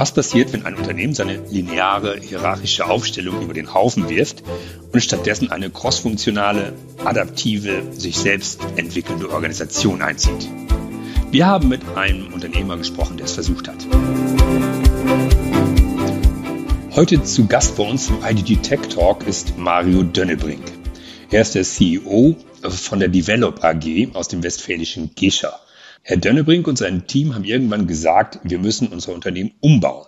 Was passiert, wenn ein Unternehmen seine lineare hierarchische Aufstellung über den Haufen wirft und stattdessen eine crossfunktionale, adaptive, sich selbst entwickelnde Organisation einzieht? Wir haben mit einem Unternehmer gesprochen, der es versucht hat. Heute zu Gast bei uns im IDG Tech Talk ist Mario Dönnebrink. Er ist der CEO von der Develop AG aus dem westfälischen Gescher. Herr Dönnebrink und sein Team haben irgendwann gesagt, wir müssen unser Unternehmen umbauen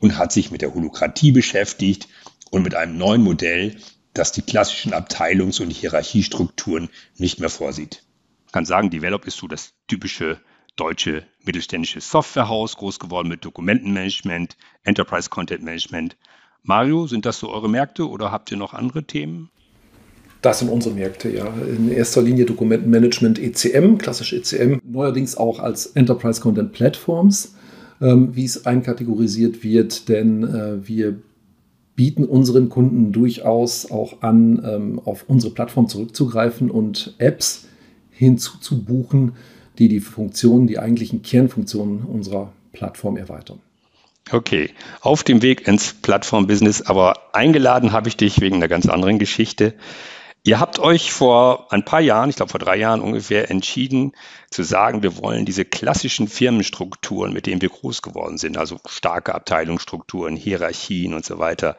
und hat sich mit der Holokratie beschäftigt und mit einem neuen Modell, das die klassischen Abteilungs- und Hierarchiestrukturen nicht mehr vorsieht. Ich kann sagen, Develop ist so das typische deutsche mittelständische Softwarehaus, groß geworden mit Dokumentenmanagement, Enterprise Content Management. Mario, sind das so eure Märkte oder habt ihr noch andere Themen? Das sind unsere Märkte, ja. In erster Linie Dokumentenmanagement ECM, klassisch ECM, neuerdings auch als Enterprise Content Platforms, ähm, wie es einkategorisiert wird, denn äh, wir bieten unseren Kunden durchaus auch an, ähm, auf unsere Plattform zurückzugreifen und Apps hinzuzubuchen, die die Funktionen, die eigentlichen Kernfunktionen unserer Plattform erweitern. Okay, auf dem Weg ins Plattform-Business, aber eingeladen habe ich dich wegen einer ganz anderen Geschichte. Ihr habt euch vor ein paar Jahren, ich glaube vor drei Jahren ungefähr, entschieden zu sagen, wir wollen diese klassischen Firmenstrukturen, mit denen wir groß geworden sind, also starke Abteilungsstrukturen, Hierarchien und so weiter,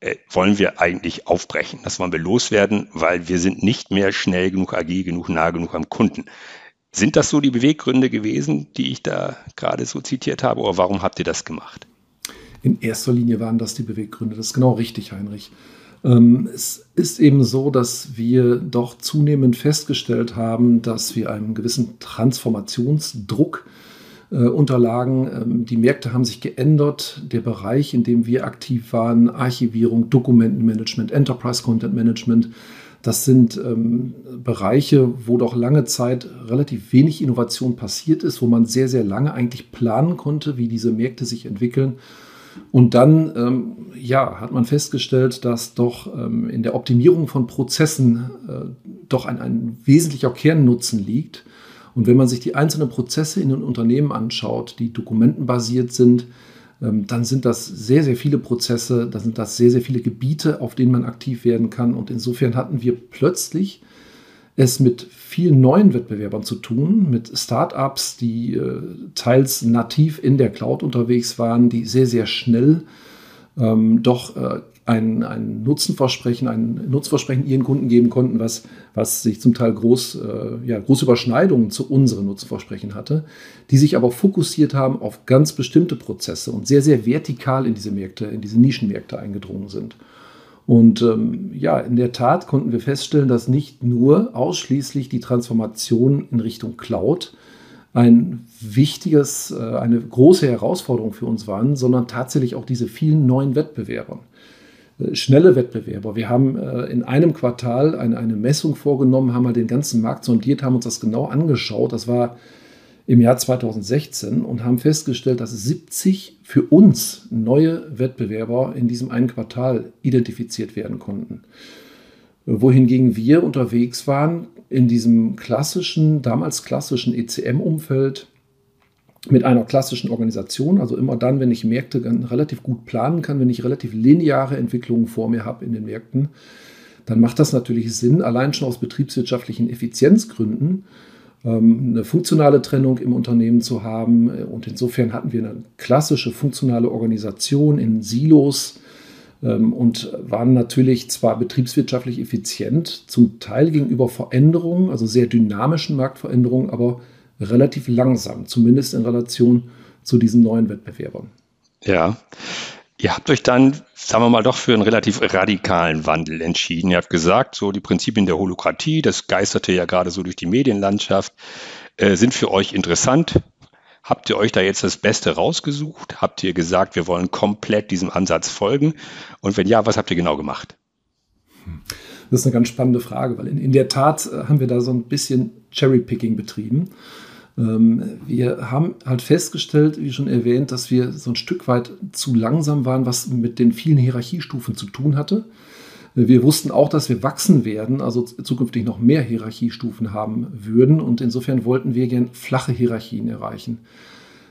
äh, wollen wir eigentlich aufbrechen. Das wollen wir loswerden, weil wir sind nicht mehr schnell genug, agil genug, nah genug am Kunden. Sind das so die Beweggründe gewesen, die ich da gerade so zitiert habe, oder warum habt ihr das gemacht? In erster Linie waren das die Beweggründe. Das ist genau richtig, Heinrich. Ähm, es ist eben so, dass wir doch zunehmend festgestellt haben, dass wir einem gewissen Transformationsdruck äh, unterlagen. Ähm, die Märkte haben sich geändert. Der Bereich, in dem wir aktiv waren, Archivierung, Dokumentenmanagement, Enterprise Content Management, das sind ähm, Bereiche, wo doch lange Zeit relativ wenig Innovation passiert ist, wo man sehr, sehr lange eigentlich planen konnte, wie diese Märkte sich entwickeln. Und dann ähm, ja, hat man festgestellt, dass doch ähm, in der Optimierung von Prozessen äh, doch ein, ein wesentlicher Kernnutzen liegt. Und wenn man sich die einzelnen Prozesse in den Unternehmen anschaut, die dokumentenbasiert sind, ähm, dann sind das sehr, sehr viele Prozesse, dann sind das sehr, sehr viele Gebiete, auf denen man aktiv werden kann. Und insofern hatten wir plötzlich es mit vielen neuen Wettbewerbern zu tun, mit Startups, die äh, teils nativ in der Cloud unterwegs waren, die sehr, sehr schnell ähm, doch äh, ein, ein Nutzenversprechen, ein Nutzversprechen ihren Kunden geben konnten, was, was sich zum Teil groß, äh, ja, große Überschneidungen zu unseren Nutzenversprechen hatte, die sich aber fokussiert haben auf ganz bestimmte Prozesse und sehr, sehr vertikal in diese Märkte, in diese Nischenmärkte eingedrungen sind. Und ähm, ja, in der Tat konnten wir feststellen, dass nicht nur ausschließlich die Transformation in Richtung Cloud ein wichtiges, äh, eine große Herausforderung für uns waren, sondern tatsächlich auch diese vielen neuen Wettbewerber. Äh, schnelle Wettbewerber. Wir haben äh, in einem Quartal eine, eine Messung vorgenommen, haben mal den ganzen Markt sondiert, haben uns das genau angeschaut. Das war im Jahr 2016 und haben festgestellt, dass 70 für uns neue Wettbewerber in diesem einen Quartal identifiziert werden konnten. Wohingegen wir unterwegs waren in diesem klassischen, damals klassischen ECM-Umfeld mit einer klassischen Organisation, also immer dann, wenn ich Märkte relativ gut planen kann, wenn ich relativ lineare Entwicklungen vor mir habe in den Märkten, dann macht das natürlich Sinn, allein schon aus betriebswirtschaftlichen Effizienzgründen eine funktionale Trennung im Unternehmen zu haben. Und insofern hatten wir eine klassische funktionale Organisation in Silos ähm, und waren natürlich zwar betriebswirtschaftlich effizient, zum Teil gegenüber Veränderungen, also sehr dynamischen Marktveränderungen, aber relativ langsam, zumindest in Relation zu diesen neuen Wettbewerbern. Ja. Ihr habt euch dann, sagen wir mal, doch für einen relativ radikalen Wandel entschieden. Ihr habt gesagt, so die Prinzipien der Holokratie, das geisterte ja gerade so durch die Medienlandschaft, äh, sind für euch interessant. Habt ihr euch da jetzt das Beste rausgesucht? Habt ihr gesagt, wir wollen komplett diesem Ansatz folgen? Und wenn ja, was habt ihr genau gemacht? Das ist eine ganz spannende Frage, weil in, in der Tat äh, haben wir da so ein bisschen Cherry-Picking betrieben. Ähm, wir haben halt festgestellt, wie schon erwähnt, dass wir so ein Stück weit zu langsam waren, was mit den vielen Hierarchiestufen zu tun hatte. Wir wussten auch, dass wir wachsen werden, also zukünftig noch mehr Hierarchiestufen haben würden. Und insofern wollten wir gern flache Hierarchien erreichen.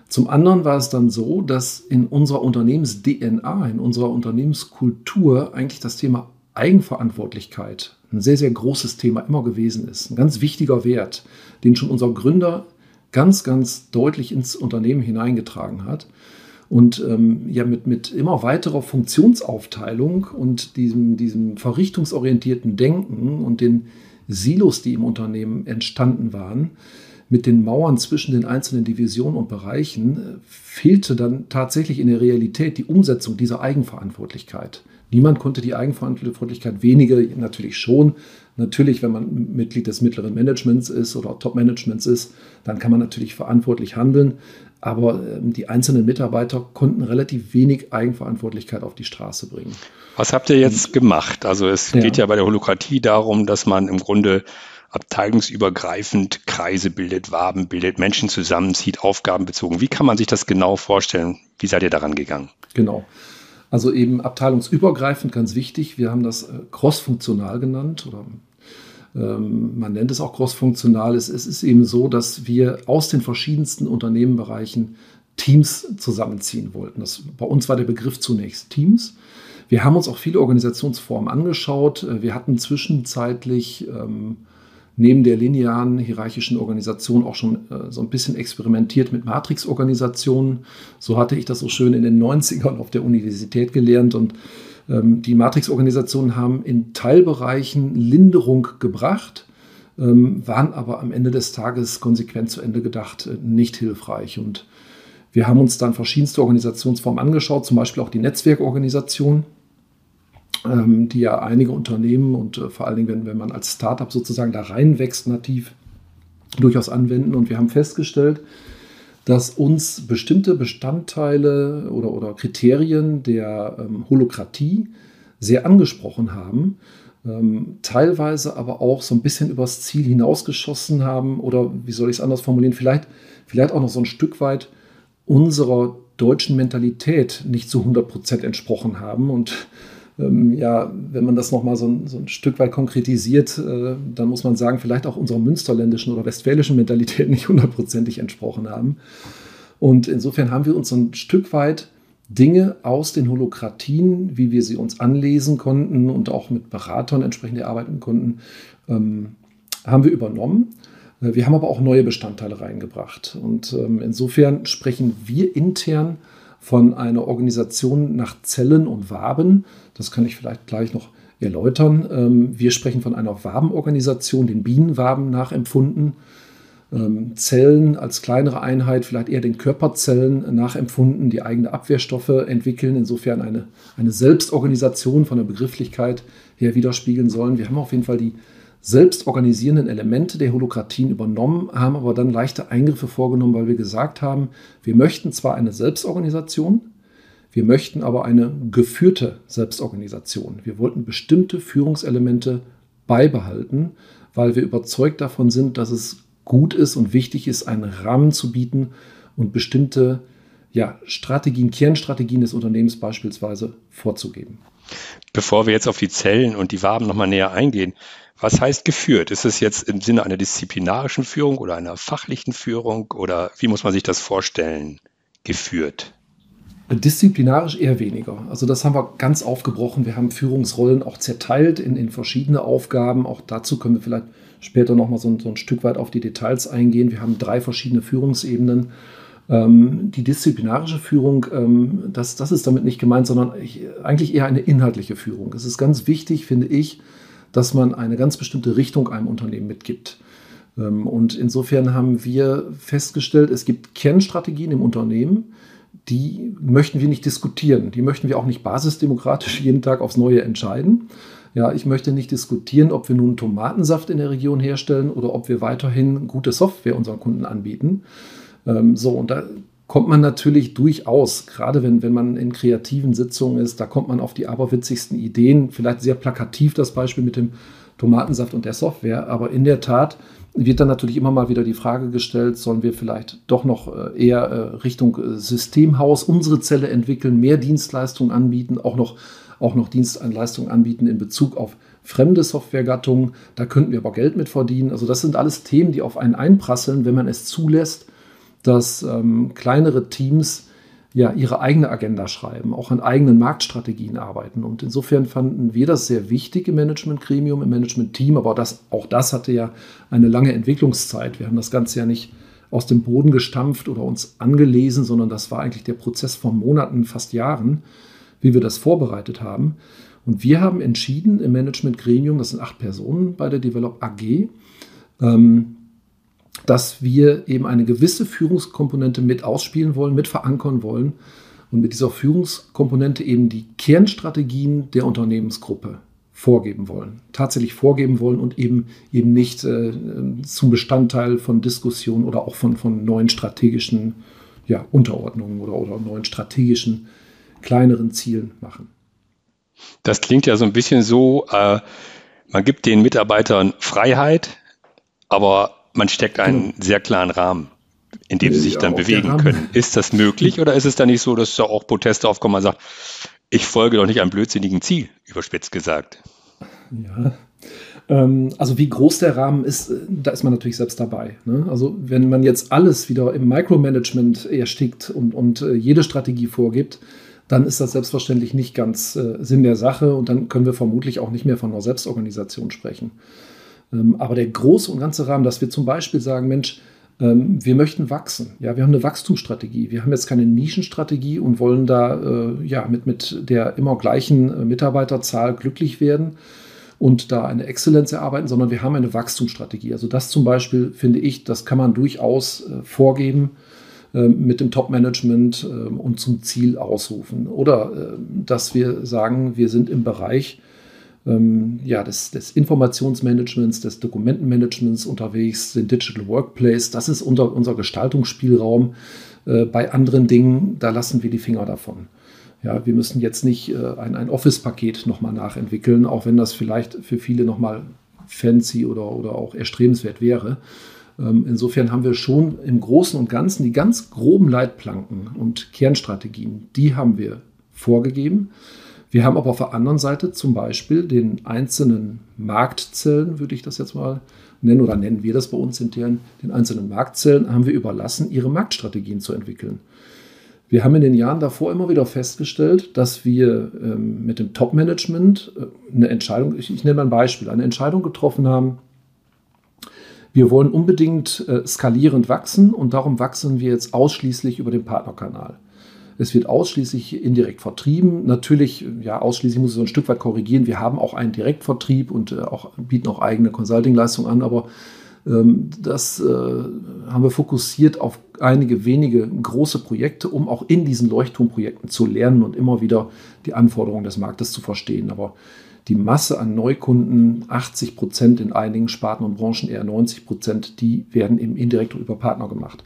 Zum anderen war es dann so, dass in unserer Unternehmens-DNA, in unserer Unternehmenskultur eigentlich das Thema Eigenverantwortlichkeit ein sehr, sehr großes Thema immer gewesen ist. Ein ganz wichtiger Wert, den schon unser Gründer ganz, ganz deutlich ins Unternehmen hineingetragen hat. Und ähm, ja, mit, mit immer weiterer Funktionsaufteilung und diesem, diesem verrichtungsorientierten Denken und den Silos, die im Unternehmen entstanden waren, mit den Mauern zwischen den einzelnen Divisionen und Bereichen, äh, fehlte dann tatsächlich in der Realität die Umsetzung dieser Eigenverantwortlichkeit. Niemand konnte die Eigenverantwortlichkeit weniger, natürlich schon. Natürlich, wenn man Mitglied des mittleren Managements ist oder Top-Managements ist, dann kann man natürlich verantwortlich handeln. Aber ähm, die einzelnen Mitarbeiter konnten relativ wenig Eigenverantwortlichkeit auf die Straße bringen. Was habt ihr jetzt gemacht? Also es ja. geht ja bei der Holokratie darum, dass man im Grunde abteilungsübergreifend Kreise bildet, Waben bildet, Menschen zusammenzieht, Aufgaben bezogen. Wie kann man sich das genau vorstellen? Wie seid ihr daran gegangen? Genau. Also eben abteilungsübergreifend ganz wichtig. Wir haben das äh, crossfunktional genannt oder ähm, man nennt es auch crossfunktional. Es, ist eben so, dass wir aus den verschiedensten Unternehmenbereichen Teams zusammenziehen wollten. Das, bei uns war der Begriff zunächst Teams. Wir haben uns auch viele Organisationsformen angeschaut. Äh, wir hatten zwischenzeitlich ähm, neben der linearen hierarchischen Organisation auch schon äh, so ein bisschen experimentiert mit Matrix-Organisationen. So hatte ich das so schön in den 90ern auf der Universität gelernt und ähm, die Matrix-Organisationen haben in Teilbereichen Linderung gebracht, ähm, waren aber am Ende des Tages konsequent zu Ende gedacht äh, nicht hilfreich. Und wir haben uns dann verschiedenste Organisationsformen angeschaut, zum Beispiel auch die Netzwerkorganisation ähm, die ja einige Unternehmen und äh, vor allen Dingen, wenn, wenn man als Startup sozusagen da reinwächst nativ, durchaus anwenden. Und wir haben festgestellt, dass uns bestimmte Bestandteile oder, oder Kriterien der ähm, Holokratie sehr angesprochen haben, ähm, teilweise aber auch so ein bisschen übers Ziel hinausgeschossen haben oder wie soll ich es anders formulieren, vielleicht, vielleicht auch noch so ein Stück weit unserer deutschen Mentalität nicht zu 100 Prozent entsprochen haben und ähm, ja, wenn man das nochmal so, ein, so ein Stück weit konkretisiert, äh, dann muss man sagen, vielleicht auch unserer münsterländischen oder westfälischen Mentalität nicht hundertprozentig entsprochen haben. Und insofern haben wir uns so ein Stück weit Dinge aus den Holokratien, wie wir sie uns anlesen konnten und auch mit Beratern entsprechend erarbeiten konnten, ähm, haben wir übernommen. Äh, wir haben aber auch neue Bestandteile reingebracht. Und ähm, insofern sprechen wir intern von einer Organisation nach Zellen und Waben. Das kann ich vielleicht gleich noch erläutern. Ähm, wir sprechen von einer Wabenorganisation, den Bienenwaben nachempfunden. Ähm, Zellen als kleinere Einheit, vielleicht eher den Körperzellen nachempfunden, die eigene Abwehrstoffe entwickeln, insofern eine, eine Selbstorganisation von der Begrifflichkeit her widerspiegeln sollen. Wir haben auf jeden Fall die selbstorganisierenden Elemente der Holokratien übernommen, haben aber dann leichte Eingriffe vorgenommen, weil wir gesagt haben, wir möchten zwar eine Selbstorganisation, wir möchten aber eine geführte Selbstorganisation. Wir wollten bestimmte Führungselemente beibehalten, weil wir überzeugt davon sind, dass es gut ist und wichtig ist, einen Rahmen zu bieten und bestimmte ja, Strategien, Kernstrategien des Unternehmens beispielsweise vorzugeben. Bevor wir jetzt auf die Zellen und die Waben nochmal näher eingehen, was heißt geführt? Ist es jetzt im Sinne einer disziplinarischen Führung oder einer fachlichen Führung oder wie muss man sich das vorstellen, geführt? Disziplinarisch eher weniger. Also das haben wir ganz aufgebrochen. Wir haben Führungsrollen auch zerteilt in, in verschiedene Aufgaben. Auch dazu können wir vielleicht später nochmal so, so ein Stück weit auf die Details eingehen. Wir haben drei verschiedene Führungsebenen. Ähm, die disziplinarische Führung, ähm, das, das ist damit nicht gemeint, sondern ich, eigentlich eher eine inhaltliche Führung. Es ist ganz wichtig, finde ich, dass man eine ganz bestimmte Richtung einem Unternehmen mitgibt. Ähm, und insofern haben wir festgestellt, es gibt Kernstrategien im Unternehmen, die möchten wir nicht diskutieren. Die möchten wir auch nicht basisdemokratisch jeden Tag aufs Neue entscheiden. Ja, ich möchte nicht diskutieren, ob wir nun Tomatensaft in der Region herstellen oder ob wir weiterhin gute Software unseren Kunden anbieten. Ähm, so, und da kommt man natürlich durchaus, gerade wenn, wenn man in kreativen Sitzungen ist, da kommt man auf die aberwitzigsten Ideen. Vielleicht sehr plakativ das Beispiel mit dem Tomatensaft und der Software, aber in der Tat wird dann natürlich immer mal wieder die Frage gestellt, sollen wir vielleicht doch noch äh, eher äh, Richtung äh, Systemhaus unsere Zelle entwickeln, mehr Dienstleistungen anbieten, auch noch, auch noch Dienstleistungen anbieten in Bezug auf fremde Softwaregattungen. Da könnten wir aber Geld mit verdienen. Also das sind alles Themen, die auf einen einprasseln, wenn man es zulässt, dass ähm, kleinere Teams ja ihre eigene Agenda schreiben, auch an eigenen Marktstrategien arbeiten. Und insofern fanden wir das sehr wichtig im Management-Gremium, im Management-Team, aber das, auch das hatte ja eine lange Entwicklungszeit. Wir haben das Ganze ja nicht aus dem Boden gestampft oder uns angelesen, sondern das war eigentlich der Prozess von Monaten, fast Jahren, wie wir das vorbereitet haben. Und wir haben entschieden im Management-Gremium, das sind acht Personen bei der Develop AG, ähm, dass wir eben eine gewisse Führungskomponente mit ausspielen wollen, mit verankern wollen und mit dieser Führungskomponente eben die Kernstrategien der Unternehmensgruppe vorgeben wollen, tatsächlich vorgeben wollen und eben eben nicht äh, zum Bestandteil von Diskussionen oder auch von, von neuen strategischen ja, Unterordnungen oder, oder neuen strategischen kleineren Zielen machen. Das klingt ja so ein bisschen so, äh, man gibt den Mitarbeitern Freiheit, aber man steckt einen sehr klaren Rahmen, in dem sie sich dann bewegen können. Ist das möglich oder ist es dann nicht so, dass da auch Proteste aufkommen, man sagt, ich folge doch nicht einem blödsinnigen Ziel, überspitzt gesagt? Ja, ähm, also wie groß der Rahmen ist, äh, da ist man natürlich selbst dabei. Ne? Also wenn man jetzt alles wieder im Micromanagement erstickt und, und äh, jede Strategie vorgibt, dann ist das selbstverständlich nicht ganz äh, Sinn der Sache und dann können wir vermutlich auch nicht mehr von einer Selbstorganisation sprechen. Ähm, aber der große und ganze Rahmen, dass wir zum Beispiel sagen, Mensch, ähm, wir möchten wachsen. Ja, wir haben eine Wachstumsstrategie. Wir haben jetzt keine Nischenstrategie und wollen da äh, ja, mit, mit der immer gleichen äh, Mitarbeiterzahl glücklich werden und da eine Exzellenz erarbeiten, sondern wir haben eine Wachstumsstrategie. Also das zum Beispiel finde ich, das kann man durchaus äh, vorgeben mit dem Top-Management und zum Ziel ausrufen. Oder dass wir sagen, wir sind im Bereich ähm, ja, des, des, Informationsmanagements, des Dokumentenmanagements unterwegs, den Digital Workplace. Das ist unser, unser Gestaltungsspielraum. Äh, bei anderen Dingen, da lassen wir die Finger davon. Ja, wir müssen jetzt nicht äh, ein, ein Office-Paket nochmal nachentwickeln, auch wenn das vielleicht für viele nochmal fancy oder, oder auch erstrebenswert wäre. Ähm, insofern haben wir schon im Großen und Ganzen die ganz groben Leitplanken und Kernstrategien, die haben wir vorgegeben. Wir haben aber auf der anderen Seite zum Beispiel den einzelnen Marktzellen, würde ich das jetzt mal nennen, oder nennen wir das bei uns intern, den einzelnen Marktzellen haben wir überlassen, ihre Marktstrategien zu entwickeln. Wir haben in den Jahren davor immer wieder festgestellt, dass wir ähm, mit dem Top-Management äh, eine Entscheidung, ich, ich, nenne mal ein Beispiel, eine Entscheidung getroffen haben. Wir wollen unbedingt äh, skalierend wachsen und darum wachsen wir jetzt ausschließlich über den Partnerkanal. Es wird ausschließlich indirekt vertrieben. Natürlich, ja, ausschließlich muss ich so ein Stück weit korrigieren. Wir haben auch einen Direktvertrieb und äh, auch, bieten auch eigene Consulting-Leistungen an, aber ähm, das äh, haben wir fokussiert auf einige wenige große Projekte, um auch in diesen Leuchtturmprojekten zu lernen und immer wieder die Anforderungen des Marktes zu verstehen. Aber die Masse an Neukunden, 80 Prozent in einigen Sparten und Branchen, eher 90 Prozent, die werden eben indirekt über Partner gemacht.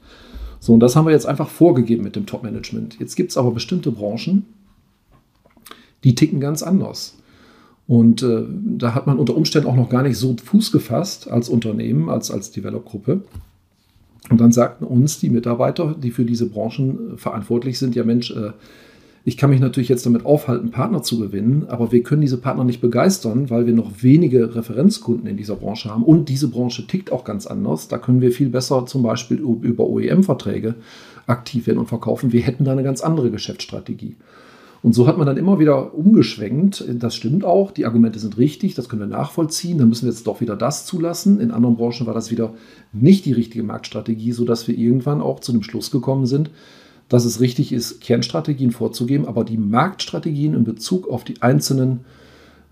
So, und das haben wir jetzt einfach vorgegeben mit dem Top-Management. Jetzt gibt es aber bestimmte Branchen, die ticken ganz anders. Und äh, da hat man unter Umständen auch noch gar nicht so Fuß gefasst als Unternehmen, als, als Develop-Gruppe. Und dann sagten uns die Mitarbeiter, die für diese Branchen äh, verantwortlich sind, ja Mensch, äh, ich kann mich natürlich jetzt damit aufhalten, Partner zu gewinnen, aber wir können diese Partner nicht begeistern, weil wir noch wenige Referenzkunden in dieser Branche haben. Und diese Branche tickt auch ganz anders. Da können wir viel besser zum Beispiel über OEM-Verträge aktiv werden und verkaufen. Wir hätten da eine ganz andere Geschäftsstrategie. Und so hat man dann immer wieder umgeschwenkt. Das stimmt auch, die Argumente sind richtig, das können wir nachvollziehen. Dann müssen wir jetzt doch wieder das zulassen. In anderen Branchen war das wieder nicht die richtige Marktstrategie, sodass wir irgendwann auch zu dem Schluss gekommen sind, dass es richtig ist, Kernstrategien vorzugeben, aber die Marktstrategien in Bezug auf die einzelnen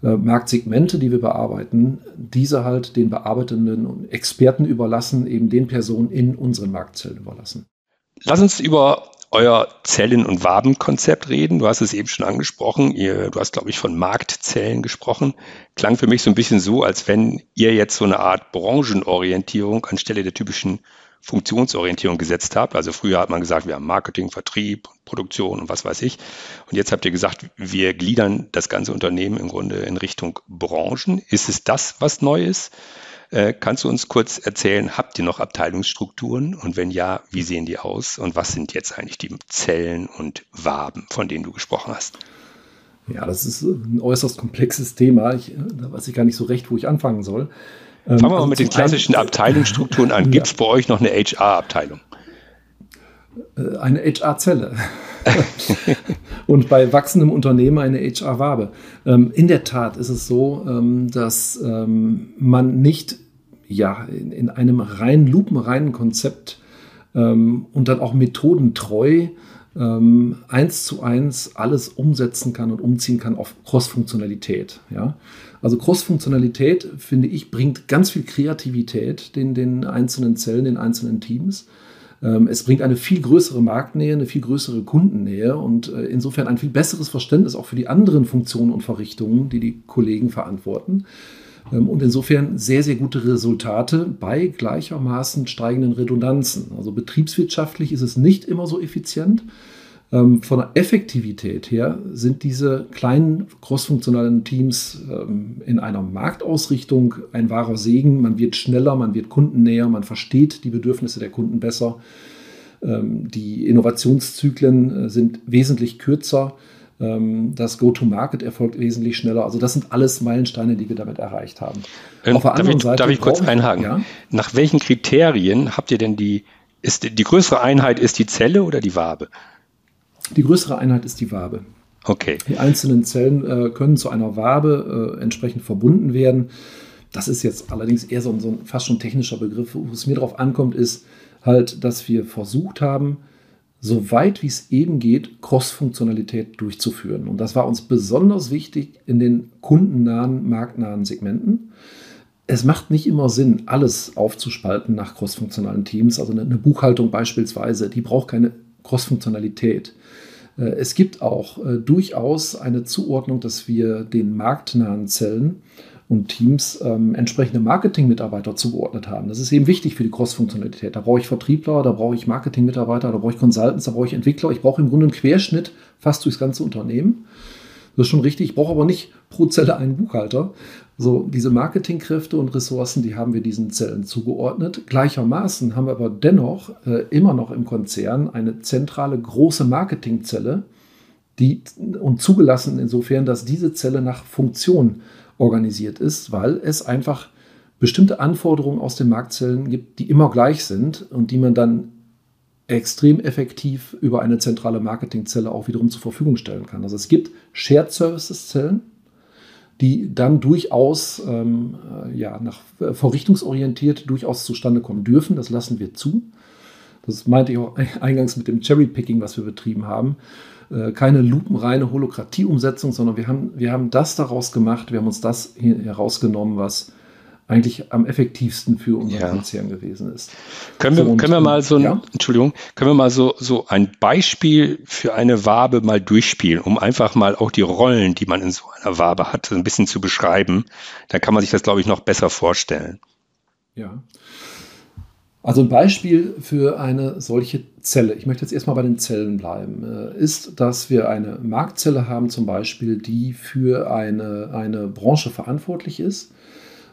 äh, Marktsegmente, die wir bearbeiten, diese halt den bearbeitenden und Experten überlassen, eben den Personen in unseren Marktzellen überlassen. Lass uns über euer Zellen- und Wabenkonzept reden. Du hast es eben schon angesprochen. Ihr, du hast, glaube ich, von Marktzellen gesprochen. Klang für mich so ein bisschen so, als wenn ihr jetzt so eine Art Branchenorientierung anstelle der typischen Funktionsorientierung gesetzt habt. Also früher hat man gesagt, wir haben Marketing, Vertrieb, Produktion und was weiß ich. Und jetzt habt ihr gesagt, wir gliedern das ganze Unternehmen im Grunde in Richtung Branchen. Ist es das, was neu ist? Äh, kannst du uns kurz erzählen, habt ihr noch Abteilungsstrukturen? Und wenn ja, wie sehen die aus? Und was sind jetzt eigentlich die Zellen und Waben, von denen du gesprochen hast? Ja, das ist ein äußerst komplexes Thema. Ich, da weiß ich gar nicht so recht, wo ich anfangen soll. Fangen wir mal also mit den klassischen einen, Abteilungsstrukturen an. Gibt es ja. bei euch noch eine HR-Abteilung? Äh, eine HR-Zelle. und bei wachsendem Unternehmen eine HR-Wabe. Ähm, in der Tat ist es so, ähm, dass ähm, man nicht ja, in, in einem rein lupenreinen Konzept ähm, und dann auch methodentreu ähm, eins zu eins alles umsetzen kann und umziehen kann auf Cross-Funktionalität. Ja? Also Cross-Funktionalität, finde ich, bringt ganz viel Kreativität den, den einzelnen Zellen, den einzelnen Teams. Ähm, es bringt eine viel größere Marktnähe, eine viel größere Kundennähe und äh, insofern ein viel besseres Verständnis auch für die anderen Funktionen und Verrichtungen, die die Kollegen verantworten. Ähm, und insofern sehr, sehr gute Resultate bei gleichermaßen steigenden Redundanzen. Also betriebswirtschaftlich ist es nicht immer so effizient. Ähm, von der Effektivität her sind diese kleinen crossfunktionalen Teams ähm, in einer Marktausrichtung ein wahrer Segen. Man wird schneller, man wird kundennäher, man versteht die Bedürfnisse der Kunden besser. Die Innovationszyklen äh, sind wesentlich kürzer. Ähm, das Go-to-Market erfolgt wesentlich schneller. Also das sind alles Meilensteine, die wir damit erreicht haben. Ähm, Auf der darf, ich, Seite darf ich kurz einhaken? Ja? Nach welchen Kriterien habt ihr denn die, ist die größere Einheit ist die Zelle oder die Wabe? Die größere Einheit ist die Wabe. Okay. Die einzelnen Zellen äh, können zu einer Wabe äh, entsprechend verbunden werden. Das ist jetzt allerdings eher so ein, so ein fast schon technischer Begriff. Wo es mir darauf ankommt, ist halt, dass wir versucht haben, so weit wie es eben geht, Cross-Funktionalität durchzuführen. Und das war uns besonders wichtig in den kundennahen, marktnahen Segmenten. Es macht nicht immer Sinn, alles aufzuspalten nach cross-funktionalen Teams. Also eine Buchhaltung beispielsweise, die braucht keine Cross-Funktionalität. Äh, es gibt auch äh, durchaus eine Zuordnung, dass wir den marktnahen Zellen und Teams ähm, entsprechende Marketing-Mitarbeiter zugeordnet haben. Das ist eben wichtig für die Cross-Funktionalität. Da brauche ich Vertriebler, da brauche ich Marketing-Mitarbeiter, da brauche ich Consultants, da brauche ich Entwickler. Ich brauche im Grunde einen Querschnitt fast durchs ganze Unternehmen. Das ist schon richtig. Ich brauche aber nicht pro Zelle einen Buchhalter. So, diese Marketingkräfte und Ressourcen, die haben wir diesen Zellen zugeordnet. Gleichermaßen haben wir aber dennoch äh, immer noch im Konzern eine zentrale große Marketingzelle, die und zugelassen insofern, dass diese Zelle nach Funktion organisiert ist, weil es einfach bestimmte Anforderungen aus den Marktzellen gibt, die immer gleich sind und die man dann extrem effektiv über eine zentrale Marketingzelle auch wiederum zur Verfügung stellen kann. Also es gibt Shared Services Zellen, die dann durchaus ähm, äh, ja, nach äh, durchaus zustande kommen dürfen. Das lassen wir zu. Das meinte ich auch eingangs mit dem Cherry-Picking, was wir betrieben haben. Äh, keine lupenreine Holokratie-Umsetzung, sondern wir haben, wir haben das daraus gemacht, wir haben uns das herausgenommen, was eigentlich am effektivsten für unseren ja. Konzern gewesen ist. Können wir, so, können wir mal so ein, ja? Entschuldigung, können wir mal so, so ein Beispiel für eine Wabe mal durchspielen, um einfach mal auch die Rollen, die man in so einer Wabe hat, ein bisschen zu beschreiben. Da kann man sich das, glaube ich, noch besser vorstellen. Ja. Also ein Beispiel für eine solche Zelle, ich möchte jetzt erstmal bei den Zellen bleiben, äh, ist, dass wir eine Marktzelle haben zum Beispiel, die für eine, eine Branche verantwortlich ist.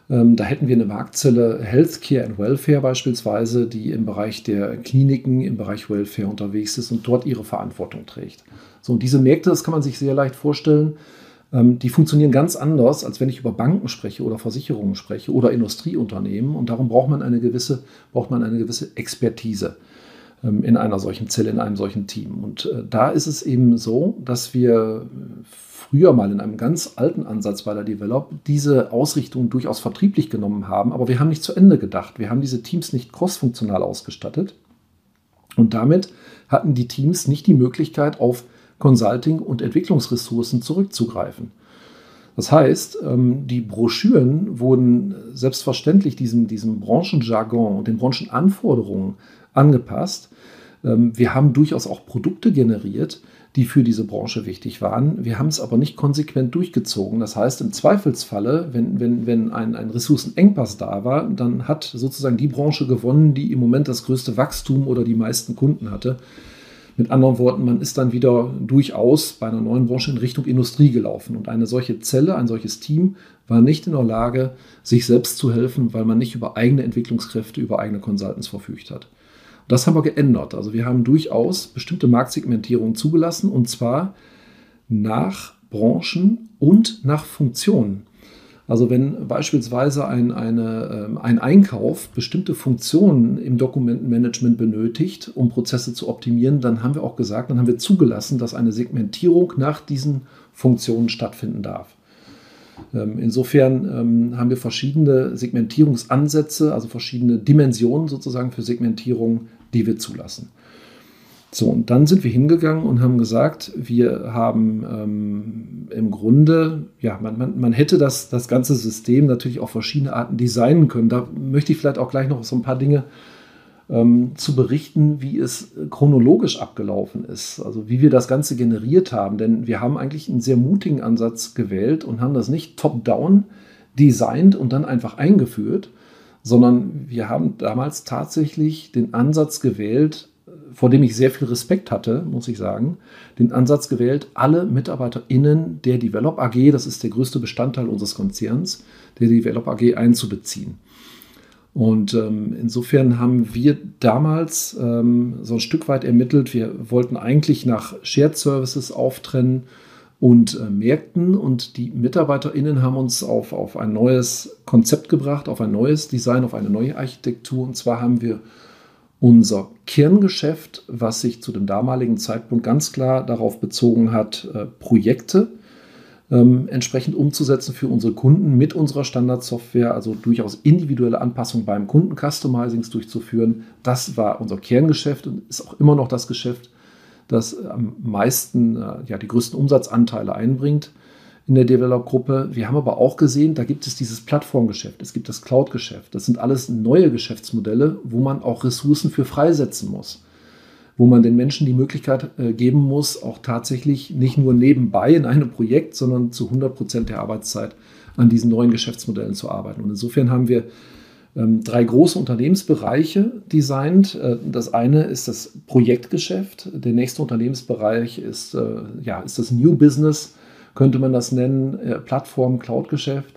Ähm, da hätten wir eine Marktzelle Healthcare and Welfare beispielsweise, die im Bereich der Kliniken, im Bereich Welfare unterwegs ist und dort ihre Verantwortung trägt. So, und diese Märkte, das kann man sich sehr leicht vorstellen, die funktionieren ganz anders, als wenn ich über Banken spreche oder Versicherungen spreche oder Industrieunternehmen. Und darum braucht man eine gewisse, braucht man eine gewisse Expertise ähm, in einer solchen Zelle, in einem solchen Team. Und äh, da ist es eben so, dass wir früher mal in einem ganz alten Ansatz bei der Develop diese Ausrichtung durchaus vertrieblich genommen haben, aber wir haben nicht zu Ende gedacht. Wir haben diese Teams nicht crossfunktional ausgestattet und damit hatten die Teams nicht die Möglichkeit, auf Consulting- und Entwicklungsressourcen zurückzugreifen. Das heißt, ähm, die Broschüren wurden selbstverständlich diesem, diesem Branchenjargon und den Branchenanforderungen angepasst. Ähm, wir haben durchaus auch Produkte generiert, die für diese Branche wichtig waren. Wir haben es aber nicht konsequent durchgezogen. Das heißt, im Zweifelsfalle, wenn, wenn, wenn ein, ein Ressourcenengpass da war, dann hat sozusagen die Branche gewonnen, die im Moment das größte Wachstum oder die meisten Kunden hatte. Mit anderen Worten, man ist dann wieder durchaus bei einer neuen Branche in Richtung Industrie gelaufen. Und eine solche Zelle, ein solches Team war nicht in der Lage, sich selbst zu helfen, weil man nicht über eigene Entwicklungskräfte, über eigene Consultants verfügt hat. Das haben wir geändert. Also wir haben durchaus bestimmte Marktsegmentierungen zugelassen und zwar nach Branchen und nach Funktionen. Also wenn beispielsweise ein, eine, ähm, ein Einkauf bestimmte Funktionen im Dokumentenmanagement benötigt, um Prozesse zu optimieren, dann haben wir auch gesagt, dann haben wir zugelassen, dass eine Segmentierung nach diesen Funktionen stattfinden darf. Ähm, insofern ähm, haben wir verschiedene Segmentierungsansätze, also verschiedene Dimensionen sozusagen für Segmentierung, die wir zulassen. So, und dann sind wir hingegangen und haben gesagt, wir haben ähm, im Grunde, ja, man, man, man hätte das, das ganze System natürlich auf verschiedene Arten designen können. Da möchte ich vielleicht auch gleich noch so ein paar Dinge ähm, zu berichten, wie es chronologisch abgelaufen ist, also wie wir das Ganze generiert haben. Denn wir haben eigentlich einen sehr mutigen Ansatz gewählt und haben das nicht top-down designt und dann einfach eingeführt, sondern wir haben damals tatsächlich den Ansatz gewählt, vor dem ich sehr viel Respekt hatte, muss ich sagen, den Ansatz gewählt, alle MitarbeiterInnen der Develop AG, das ist der größte Bestandteil unseres Konzerns, der Develop AG einzubeziehen. Und ähm, insofern haben wir damals ähm, so ein Stück weit ermittelt, wir wollten eigentlich nach Shared Services auftrennen und äh, Märkten und die MitarbeiterInnen haben uns auf, auf ein neues Konzept gebracht, auf ein neues Design, auf eine neue Architektur. Und zwar haben wir unser Kerngeschäft, was sich zu dem damaligen Zeitpunkt ganz klar darauf bezogen hat, äh, Projekte ähm, entsprechend umzusetzen für unsere Kunden mit unserer Standardsoftware, also durchaus individuelle Anpassungen beim Kunden, Customizings durchzuführen. Das war unser Kerngeschäft und ist auch immer noch das Geschäft, das am meisten, äh, ja, die größten Umsatzanteile einbringt in der Develop-Gruppe. Wir haben aber auch gesehen, da gibt es dieses Plattformgeschäft, es gibt das Cloud-Geschäft. Das sind alles neue Geschäftsmodelle, wo man auch Ressourcen für freisetzen muss. Wo man den Menschen die Möglichkeit äh, geben muss, auch tatsächlich nicht nur nebenbei in einem Projekt, sondern zu 100 Prozent der Arbeitszeit an diesen neuen Geschäftsmodellen zu arbeiten. Und insofern haben wir ähm, drei große Unternehmensbereiche designt. Äh, das eine ist das Projektgeschäft. Der nächste Unternehmensbereich ist, äh, ja, ist das New Business könnte man das nennen, äh, Plattform, Cloud-Geschäft.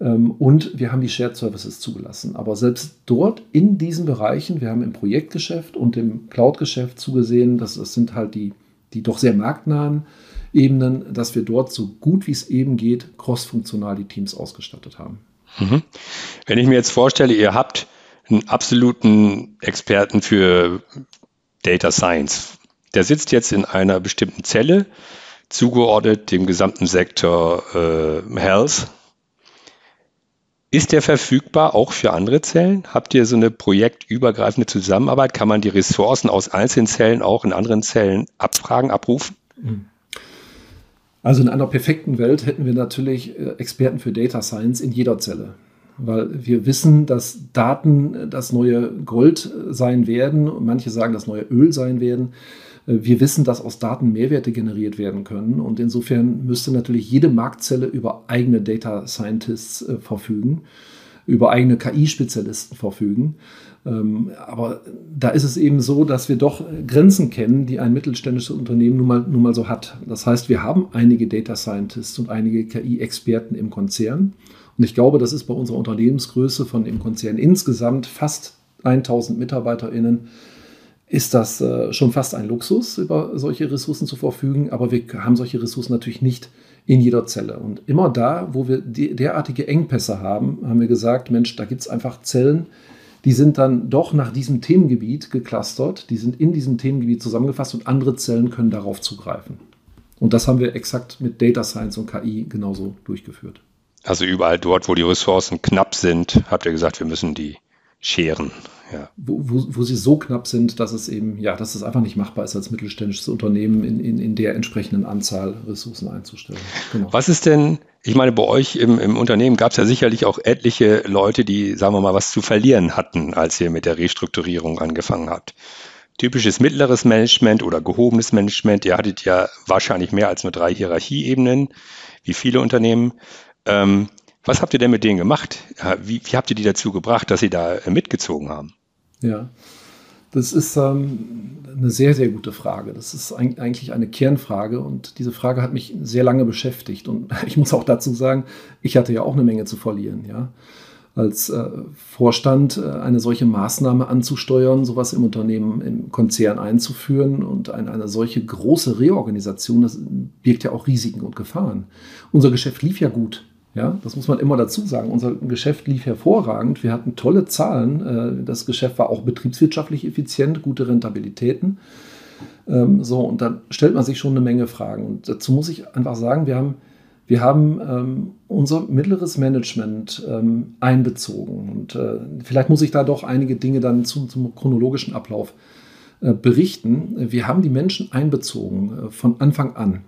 Ähm, und wir haben die Shared Services zugelassen. Aber selbst dort in diesen Bereichen, wir haben im Projektgeschäft und im Cloud-Geschäft zugesehen, dass das sind halt die, die doch sehr marktnahen Ebenen, dass wir dort so gut wie es eben geht, crossfunktional die Teams ausgestattet haben. Mhm. Wenn ich mir jetzt vorstelle, ihr habt einen absoluten Experten für Data Science. Der sitzt jetzt in einer bestimmten Zelle zugeordnet dem gesamten Sektor äh, Health. Ist der verfügbar auch für andere Zellen? Habt ihr so eine projektübergreifende Zusammenarbeit? Kann man die Ressourcen aus einzelnen Zellen auch in anderen Zellen abfragen, abrufen? Also in einer perfekten Welt hätten wir natürlich äh, Experten für Data Science in jeder Zelle weil wir wissen, dass Daten das neue Gold sein werden. Manche sagen, das neue Öl sein werden. Äh, wir wissen, dass aus Daten Mehrwerte generiert werden können und insofern müsste natürlich jede Marktzelle über eigene Data Scientists äh, verfügen, über eigene KI-Spezialisten verfügen. Ähm, aber da ist es eben so, dass wir doch Grenzen kennen, die ein mittelständisches Unternehmen nun mal, nun mal so hat. Das heißt, wir haben einige Data Scientists und einige KI-Experten im Konzern. Und ich glaube, das ist bei unserer Unternehmensgröße von dem Konzern insgesamt fast 1000 MitarbeiterInnen ist das äh, schon fast ein Luxus, über solche Ressourcen zu verfügen. Aber wir haben solche Ressourcen natürlich nicht in jeder Zelle. Und immer da, wo wir derartige Engpässe haben, haben wir gesagt, Mensch, da gibt es einfach Zellen, die sind dann doch nach diesem Themengebiet geclustert, die sind in diesem Themengebiet zusammengefasst und andere Zellen können darauf zugreifen. Und das haben wir exakt mit Data Science und KI genauso durchgeführt. Also überall dort, wo die Ressourcen knapp sind, habt ihr gesagt, wir müssen die scheren. Ja. Wo, wo, wo, sie so knapp sind, dass es eben, ja, dass es einfach nicht machbar ist, als mittelständisches Unternehmen in, in, in der entsprechenden Anzahl Ressourcen einzustellen. Genau. Was ist denn, ich meine, bei euch im, im Unternehmen gab es ja sicherlich auch etliche Leute, die, sagen wir mal, was zu verlieren hatten, als ihr mit der Restrukturierung angefangen habt. Typisches mittleres Management oder gehobenes Management, ihr hattet ja wahrscheinlich mehr als nur drei Hierarchieebenen, wie viele Unternehmen. Ähm, was habt ihr denn mit denen gemacht? Wie, wie, habt ihr die dazu gebracht, dass sie da äh, mitgezogen haben? Ja, das ist ähm, eine sehr, sehr gute Frage. Das ist ein, eigentlich eine Kernfrage und diese Frage hat mich sehr lange beschäftigt. Und ich muss auch dazu sagen, ich hatte ja auch eine Menge zu verlieren. Ja? Als äh, Vorstand äh, eine solche Maßnahme anzusteuern, sowas im Unternehmen, im Konzern einzuführen und eine, eine solche große Reorganisation, das birgt ja auch Risiken und Gefahren. Unser Geschäft lief ja gut Ja, das muss man immer dazu sagen. Unser Geschäft lief hervorragend. Wir hatten tolle Zahlen. Äh, das Geschäft war auch betriebswirtschaftlich effizient, gute Rentabilitäten. Ähm, so, und dann stellt man sich schon eine Menge Fragen. Und dazu muss ich einfach sagen, wir haben, wir haben ähm, unser mittleres Management ähm, einbezogen. Und äh, vielleicht muss ich da doch einige Dinge dann zum, zum chronologischen Ablauf äh, berichten. Wir haben die Menschen einbezogen von Anfang an.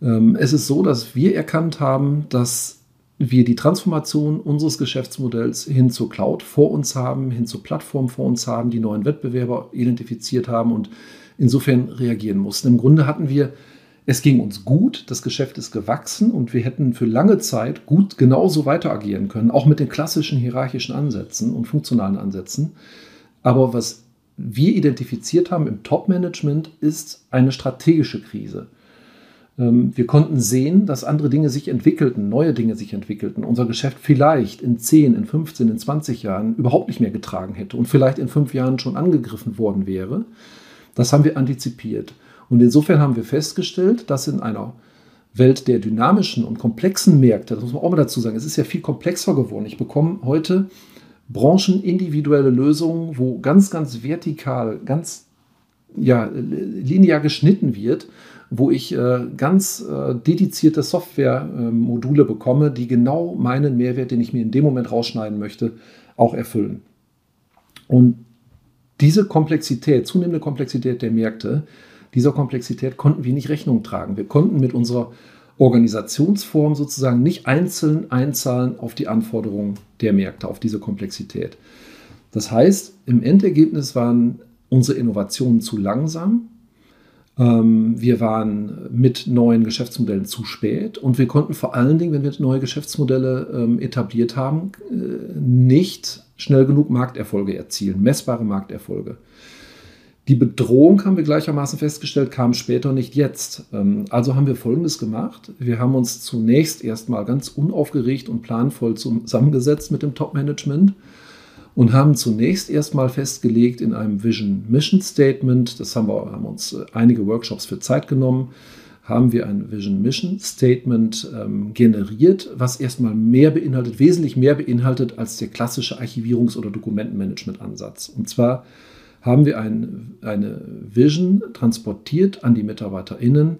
es ist so, dass wir erkannt haben, dass wir die Transformation unseres Geschäftsmodells hin zur Cloud vor uns haben, hin zur Plattform vor uns haben, die neuen Wettbewerber identifiziert haben und insofern reagieren mussten. Im Grunde hatten wir, es ging uns gut, das Geschäft ist gewachsen und wir hätten für lange Zeit gut genauso weiter agieren können, auch mit den klassischen hierarchischen Ansätzen und funktionalen Ansätzen. Aber was wir identifiziert haben im Top-Management ist eine strategische Krise. Ähm, wir konnten sehen, dass andere Dinge sich entwickelten, neue Dinge sich entwickelten. Unser Geschäft vielleicht in 10, in 15, in 20 Jahren überhaupt nicht mehr getragen hätte und vielleicht in fünf Jahren schon angegriffen worden wäre. Das haben wir antizipiert. Und insofern haben wir festgestellt, dass in einer Welt der dynamischen und komplexen Märkte, das muss man auch mal dazu sagen, es ist ja viel komplexer geworden. Ich bekomme heute branchenindividuelle Lösungen, wo ganz, ganz vertikal, ganz ja, linear geschnitten wird wo ich äh, ganz äh, dedizierte Software-Module bekomme, die genau meinen Mehrwert, den ich mir in dem Moment rausschneiden möchte, auch erfüllen. Und diese Komplexität, zunehmende Komplexität der Märkte, dieser Komplexität konnten wir nicht Rechnung tragen. Wir konnten mit unserer Organisationsform sozusagen nicht einzeln einzahlen auf die Anforderungen der Märkte, auf diese Komplexität. Das heißt, im Endergebnis waren unsere Innovationen zu langsam, wir waren mit neuen Geschäftsmodellen zu spät und wir konnten vor allen Dingen, wenn wir neue Geschäftsmodelle ähm, etabliert haben, äh, nicht schnell genug Markterfolge erzielen, messbare Markterfolge. Die Bedrohung, haben wir gleichermaßen festgestellt, kam später, nicht jetzt. Ähm, also haben wir Folgendes gemacht. Wir haben uns zunächst erstmal ganz unaufgeregt und planvoll zusammengesetzt mit dem Top-Management und haben zunächst erstmal festgelegt in einem Vision Mission Statement, das haben wir haben uns äh, einige Workshops für Zeit genommen, haben wir ein Vision Mission Statement ähm, generiert, was erstmal mehr beinhaltet, wesentlich mehr beinhaltet als der klassische Archivierungs- oder Dokumentenmanagement-Ansatz. Und zwar haben wir ein, eine Vision transportiert an die MitarbeiterInnen,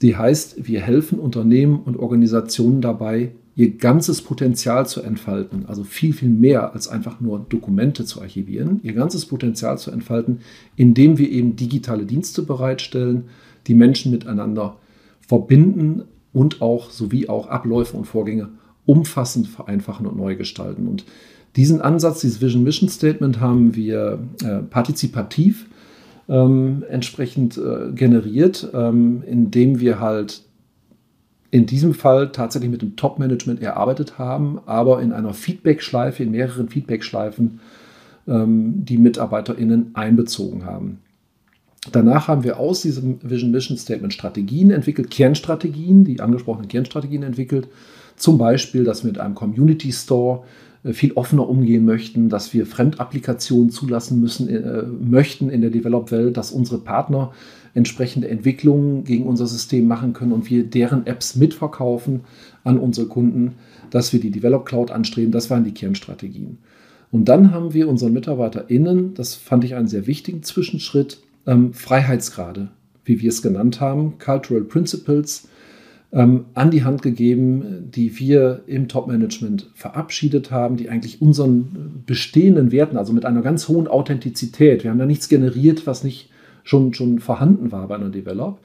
die heißt, wir helfen Unternehmen und Organisationen dabei, ihr ganzes Potenzial zu entfalten, also viel, viel mehr als einfach nur Dokumente zu archivieren, ihr ganzes Potenzial zu entfalten, indem wir eben digitale Dienste bereitstellen, die Menschen miteinander verbinden und auch sowie auch Abläufe und Vorgänge umfassend vereinfachen und neu gestalten. Und diesen Ansatz, dieses Vision Mission Statement haben wir äh, partizipativ ähm, entsprechend äh, generiert, ähm, indem wir halt in diesem Fall tatsächlich mit dem Top-Management erarbeitet haben, aber in einer Feedback-Schleife, in mehreren Feedback-Schleifen ähm, die MitarbeiterInnen einbezogen haben. Danach haben wir aus diesem Vision Mission Statement Strategien entwickelt, Kernstrategien, die angesprochenen Kernstrategien entwickelt. Zum Beispiel, dass wir mit einem Community Store äh, viel offener umgehen möchten, dass wir Fremdapplikationen zulassen müssen, äh, möchten in der Develop-Welt, dass unsere Partner entsprechende Entwicklungen gegen unser System machen können und wir deren Apps mitverkaufen an unsere Kunden, dass wir die Develop Cloud anstreben. Das waren die Kernstrategien. Und dann haben wir unseren MitarbeiterInnen, das fand ich einen sehr wichtigen Zwischenschritt, ähm, Freiheitsgrade, wie wir es genannt haben, Cultural Principles, ähm, an die Hand gegeben, die wir im Top-Management verabschiedet haben, die eigentlich unseren bestehenden Werten, also mit einer ganz hohen Authentizität, wir haben da nichts generiert, was nicht schon, schon vorhanden war bei einer Develop,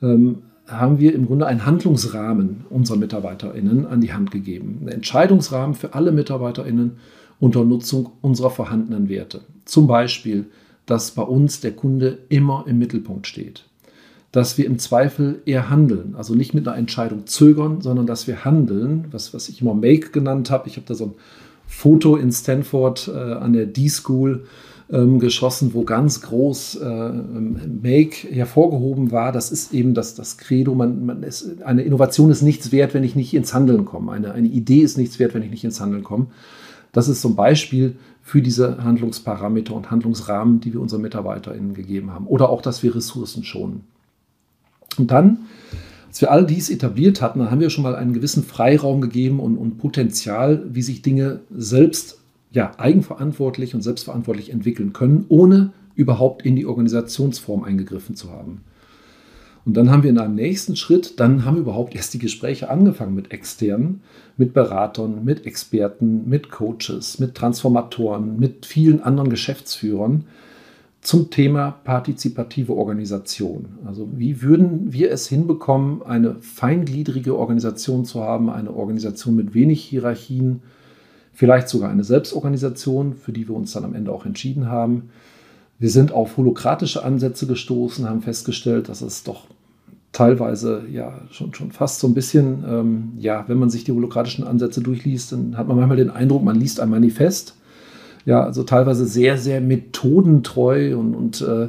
ähm, haben wir im Grunde einen Handlungsrahmen unseren MitarbeiterInnen an die Hand gegeben. Einen Entscheidungsrahmen für alle MitarbeiterInnen unter Nutzung unserer vorhandenen Werte. Zum Beispiel, dass bei uns der Kunde immer im Mittelpunkt steht. Dass wir im Zweifel eher handeln, also nicht mit einer Entscheidung zögern, sondern dass wir handeln, was, was ich immer Make genannt habe. Ich habe da so ein Foto in Stanford äh, an der D-School ähm, geschossen, wo ganz groß äh, Make hervorgehoben war. Das ist eben das, das Credo, man, man ist, eine Innovation ist nichts wert, wenn ich nicht ins Handeln komme. Eine, eine Idee ist nichts wert, wenn ich nicht ins Handeln komme. Das ist so ein Beispiel für diese Handlungsparameter und Handlungsrahmen, die wir unseren MitarbeiterInnen gegeben haben. Oder auch, dass wir Ressourcen schonen. Und dann Als wir all dies etabliert hatten, haben wir schon mal einen gewissen Freiraum gegeben und, und Potenzial, wie sich Dinge selbst ja, eigenverantwortlich und selbstverantwortlich entwickeln können, ohne überhaupt in die Organisationsform eingegriffen zu haben. Und dann haben wir in einem nächsten Schritt, dann haben überhaupt erst die Gespräche angefangen mit Externen, mit Beratern, mit Experten, mit Coaches, mit Transformatoren, mit vielen anderen Geschäftsführern zum Thema partizipative Organisation. Also wie würden wir es hinbekommen, eine feingliedrige Organisation zu haben, eine Organisation mit wenig Hierarchien, vielleicht sogar eine Selbstorganisation, für die wir uns dann am Ende auch entschieden haben. Wir sind auf holokratische Ansätze gestoßen, haben festgestellt, dass es doch teilweise ja schon, schon fast so ein bisschen, ähm, ja, wenn man sich die holokratischen Ansätze durchliest, dann hat man manchmal den Eindruck, man liest ein Manifest. Ja, also teilweise sehr, sehr methodentreu und, und äh,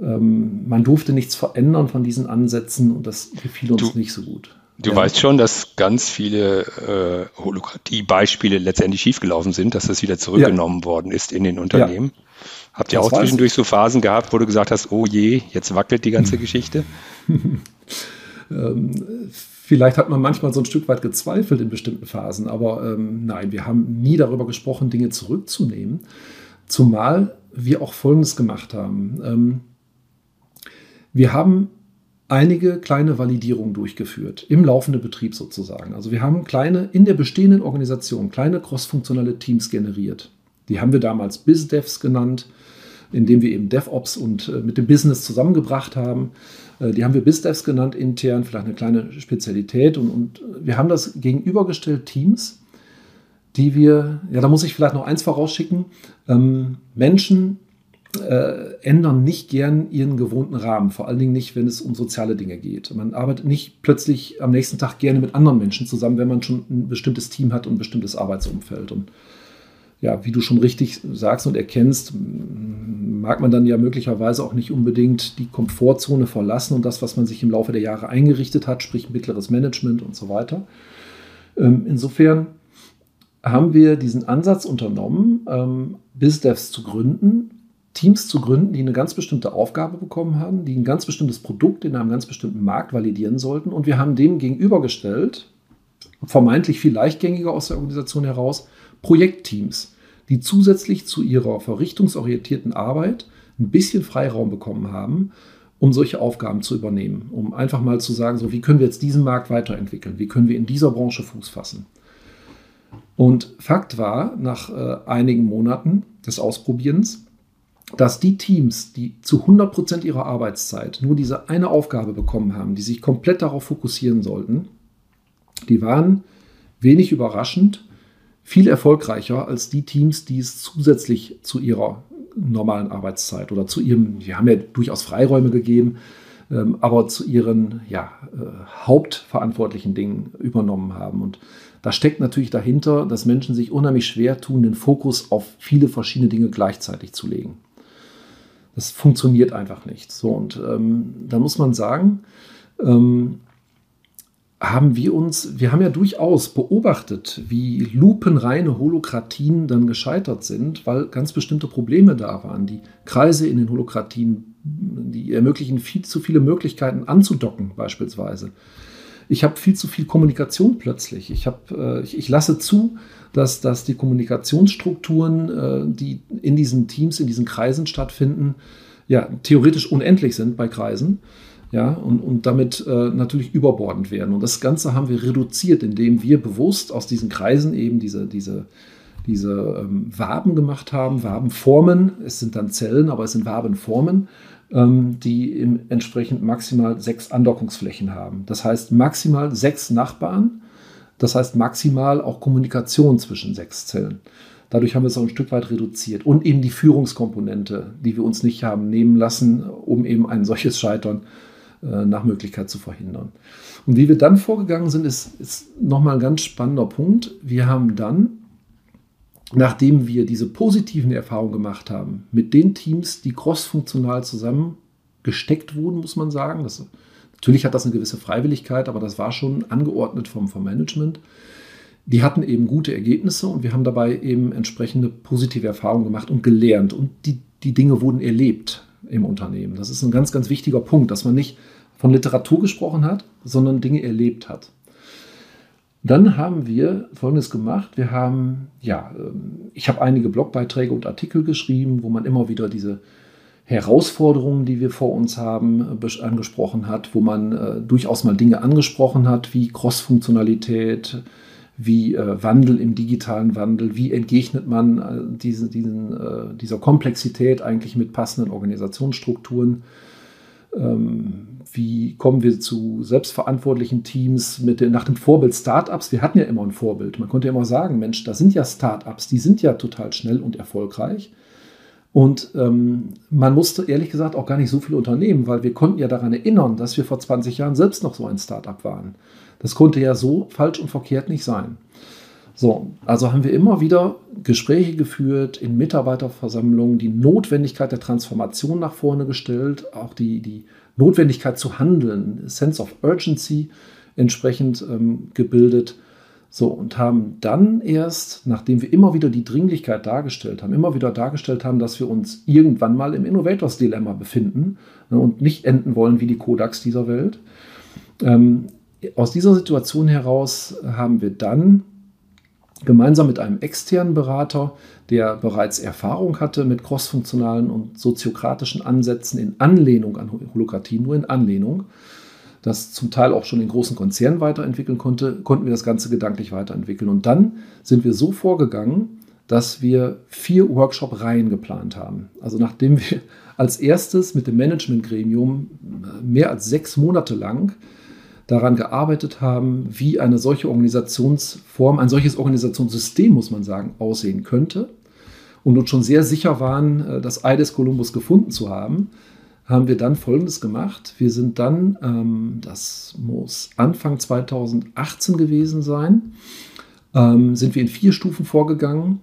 ähm, man durfte nichts verändern von diesen Ansätzen und das gefiel uns du, nicht so gut. Du ja. weißt schon, dass ganz viele äh, Holokratie-Beispiele letztendlich schiefgelaufen sind, dass das wieder zurückgenommen ja. worden ist in den Unternehmen. Ja. Habt ihr das auch zwischendurch so Phasen gehabt, wo du gesagt hast, oh je, jetzt wackelt die ganze Geschichte? ähm, vielleicht hat man manchmal so ein Stück weit gezweifelt in bestimmten Phasen, aber ähm, nein, wir haben nie darüber gesprochen, Dinge zurückzunehmen. Zumal wir auch Folgendes gemacht haben. Ähm, wir haben einige kleine Validierungen durchgeführt, im laufenden Betrieb sozusagen. Also wir haben kleine, in der bestehenden Organisation, kleine crossfunktionale Teams generiert. Die haben wir damals BizDevs genannt indem wir eben DevOps und äh, mit dem Business zusammengebracht haben. Äh, die haben wir BizDevs genannt intern, vielleicht eine kleine Spezialität. Und, und wir haben das gegenübergestellt Teams, die wir, ja, da muss ich vielleicht noch eins vorausschicken, ähm, Menschen äh, ändern nicht gern ihren gewohnten Rahmen, vor allen Dingen nicht, wenn es um soziale Dinge geht. Man arbeitet nicht plötzlich am nächsten Tag gerne mit anderen Menschen zusammen, wenn man schon ein bestimmtes Team hat und ein bestimmtes Arbeitsumfeld. Und ja, wie du schon richtig sagst und erkennst, mag man dann ja möglicherweise auch nicht unbedingt die Komfortzone verlassen und das, was man sich im Laufe der Jahre eingerichtet hat, sprich mittleres Management und so weiter. Ähm, insofern haben wir diesen Ansatz unternommen, ähm, BizDevs zu gründen, Teams zu gründen, die eine ganz bestimmte Aufgabe bekommen haben, die ein ganz bestimmtes Produkt in einem ganz bestimmten Markt validieren sollten. Und wir haben dem gegenübergestellt, vermeintlich viel leichtgängiger aus der Organisation heraus, Projektteams, die zusätzlich zu ihrer verrichtungsorientierten Arbeit ein bisschen Freiraum bekommen haben, um solche Aufgaben zu übernehmen, um einfach mal zu sagen, so wie können wir jetzt diesen Markt weiterentwickeln, wie können wir in dieser Branche Fuß fassen. Und Fakt war, nach äh, einigen Monaten des Ausprobierens, dass die Teams, die zu 100 Prozent ihrer Arbeitszeit nur diese eine Aufgabe bekommen haben, die sich komplett darauf fokussieren sollten, die waren wenig überraschend viel erfolgreicher als die Teams, die es zusätzlich zu ihrer normalen Arbeitszeit oder zu ihrem, die haben ja durchaus Freiräume gegeben, ähm, aber zu ihren ja, äh, hauptverantwortlichen Dingen übernommen haben. Und da steckt natürlich dahinter, dass Menschen sich unheimlich schwer tun, den Fokus auf viele verschiedene Dinge gleichzeitig zu legen. Das funktioniert einfach nicht. So, und ähm, da muss man sagen, ähm, haben wir uns, wir haben ja durchaus beobachtet, wie lupenreine Holokratien dann gescheitert sind, weil ganz bestimmte Probleme da waren. Die Kreise in den Holokratien, die ermöglichen viel zu viele Möglichkeiten anzudocken, beispielsweise. Ich habe viel zu viel Kommunikation plötzlich. Ich, hab, äh, ich, ich, lasse zu, dass, dass die Kommunikationsstrukturen, äh, die in diesen Teams, in diesen Kreisen stattfinden, ja, theoretisch unendlich sind bei Kreisen ja, und, und damit äh, natürlich überbordend werden. Und das Ganze haben wir reduziert, indem wir bewusst aus diesen Kreisen eben diese, diese, diese ähm, Waben gemacht haben, Wabenformen. Es sind dann Zellen, aber es sind Wabenformen, die im, entsprechend maximal sechs Andockungsflächen haben. Das heißt maximal sechs Nachbarn. Das heißt maximal auch Kommunikation zwischen sechs Zellen. Dadurch haben wir es auch ein Stück weit reduziert. Und eben die Führungskomponente, die wir uns nicht haben nehmen lassen, um eben ein solches Scheitern äh, nach Möglichkeit zu verhindern. Und wie wir dann vorgegangen sind, ist, ist nochmal ein ganz spannender Punkt. Wir haben dann, nachdem wir diese positiven Erfahrungen gemacht haben, mit den Teams, die crossfunktional zusammengesteckt wurden, muss man sagen, das, natürlich hat das eine gewisse Freiwilligkeit, aber das war schon angeordnet vom, vom Management. Die hatten eben gute Ergebnisse und wir haben dabei eben entsprechende positive Erfahrungen gemacht und gelernt und die, die Dinge wurden erlebt im Unternehmen. Das ist ein ganz, ganz wichtiger Punkt, dass man nicht von Literatur gesprochen hat, sondern Dinge erlebt hat. Dann haben wir Folgendes gemacht. Wir haben, ja, ähm, ich habe einige Blogbeiträge und Artikel geschrieben, wo man immer wieder diese Herausforderungen, die wir vor uns haben, äh, angesprochen hat, wo man äh, durchaus mal Dinge angesprochen hat, wie Cross-Funktionalität, wie äh, Wandel im digitalen Wandel, wie entgegnet man äh, diesen, diesen, äh, dieser Komplexität eigentlich mit passenden Organisationsstrukturen. Ähm, wie kommen wir zu selbstverantwortlichen Teams mit den, nach dem Vorbild Startups? Wir hatten ja immer ein Vorbild. Man konnte ja immer sagen, Mensch, da sind ja Startups, die sind ja total schnell und erfolgreich. Und ähm, man musste ehrlich gesagt auch gar nicht so viel unternehmen, weil wir konnten ja daran erinnern, dass wir vor 20 Jahren selbst noch so ein Startup waren. Das konnte ja so falsch und verkehrt nicht sein. So, also haben wir immer wieder Gespräche geführt in Mitarbeiterversammlungen, die Notwendigkeit der Transformation nach vorne gestellt, auch die, die Notwendigkeit zu handeln, Sense of Urgency entsprechend ähm, gebildet. So, und haben dann erst, nachdem wir immer wieder die Dringlichkeit dargestellt haben, immer wieder dargestellt haben, dass wir uns irgendwann mal im Innovators-Dilemma befinden ne, und nicht enden wollen wie die Kodaks dieser Welt. Ähm, aus dieser Situation heraus haben wir dann gemeinsam mit einem externen Berater, der bereits Erfahrung hatte mit crossfunktionalen und soziokratischen Ansätzen in Anlehnung an Holokratie, nur in Anlehnung, das zum Teil auch schon in großen Konzernen weiterentwickeln konnte, konnten wir das Ganze gedanklich weiterentwickeln. Und dann sind wir so vorgegangen, dass wir vier Workshop-Reihen geplant haben. Also nachdem wir als erstes mit dem Managementgremium mehr als sechs Monate lang daran gearbeitet haben, wie eine solche Organisationsform, ein solches Organisationssystem, muss man sagen, aussehen könnte und uns schon sehr sicher waren, äh, das Ei des Kolumbus gefunden zu haben, haben wir dann Folgendes gemacht. Wir sind dann, ähm, das muss Anfang 2018 gewesen sein, ähm, sind wir in vier Stufen vorgegangen,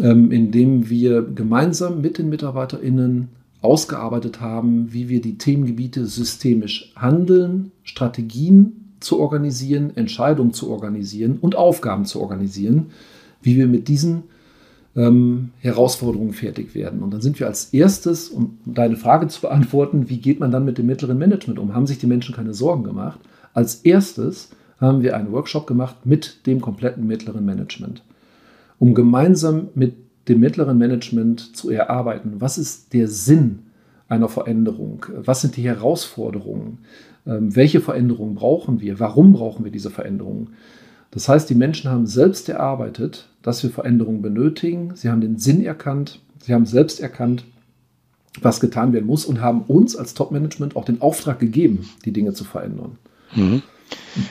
ähm, indem wir gemeinsam mit den MitarbeiterInnen ausgearbeitet haben, wie wir die Themengebiete systemisch handeln, Strategien zu organisieren, Entscheidungen zu organisieren und Aufgaben zu organisieren, wie wir mit diesen ähm, Herausforderungen fertig werden. Und dann sind wir als erstes, um deine Frage zu beantworten, wie geht man dann mit dem mittleren Management um? Haben sich die Menschen keine Sorgen gemacht? Als erstes haben wir einen Workshop gemacht mit dem kompletten mittleren Management, um gemeinsam mit dem mittleren Management zu erarbeiten. Was ist der Sinn einer Veränderung? Was sind die Herausforderungen? Ähm, welche Veränderungen brauchen wir? Warum brauchen wir diese Veränderungen? Das heißt, die Menschen haben selbst erarbeitet, dass wir Veränderungen benötigen. Sie haben den Sinn erkannt. Sie haben selbst erkannt, was getan werden muss und haben uns als Top-Management auch den Auftrag gegeben, die Dinge zu verändern. Mhm.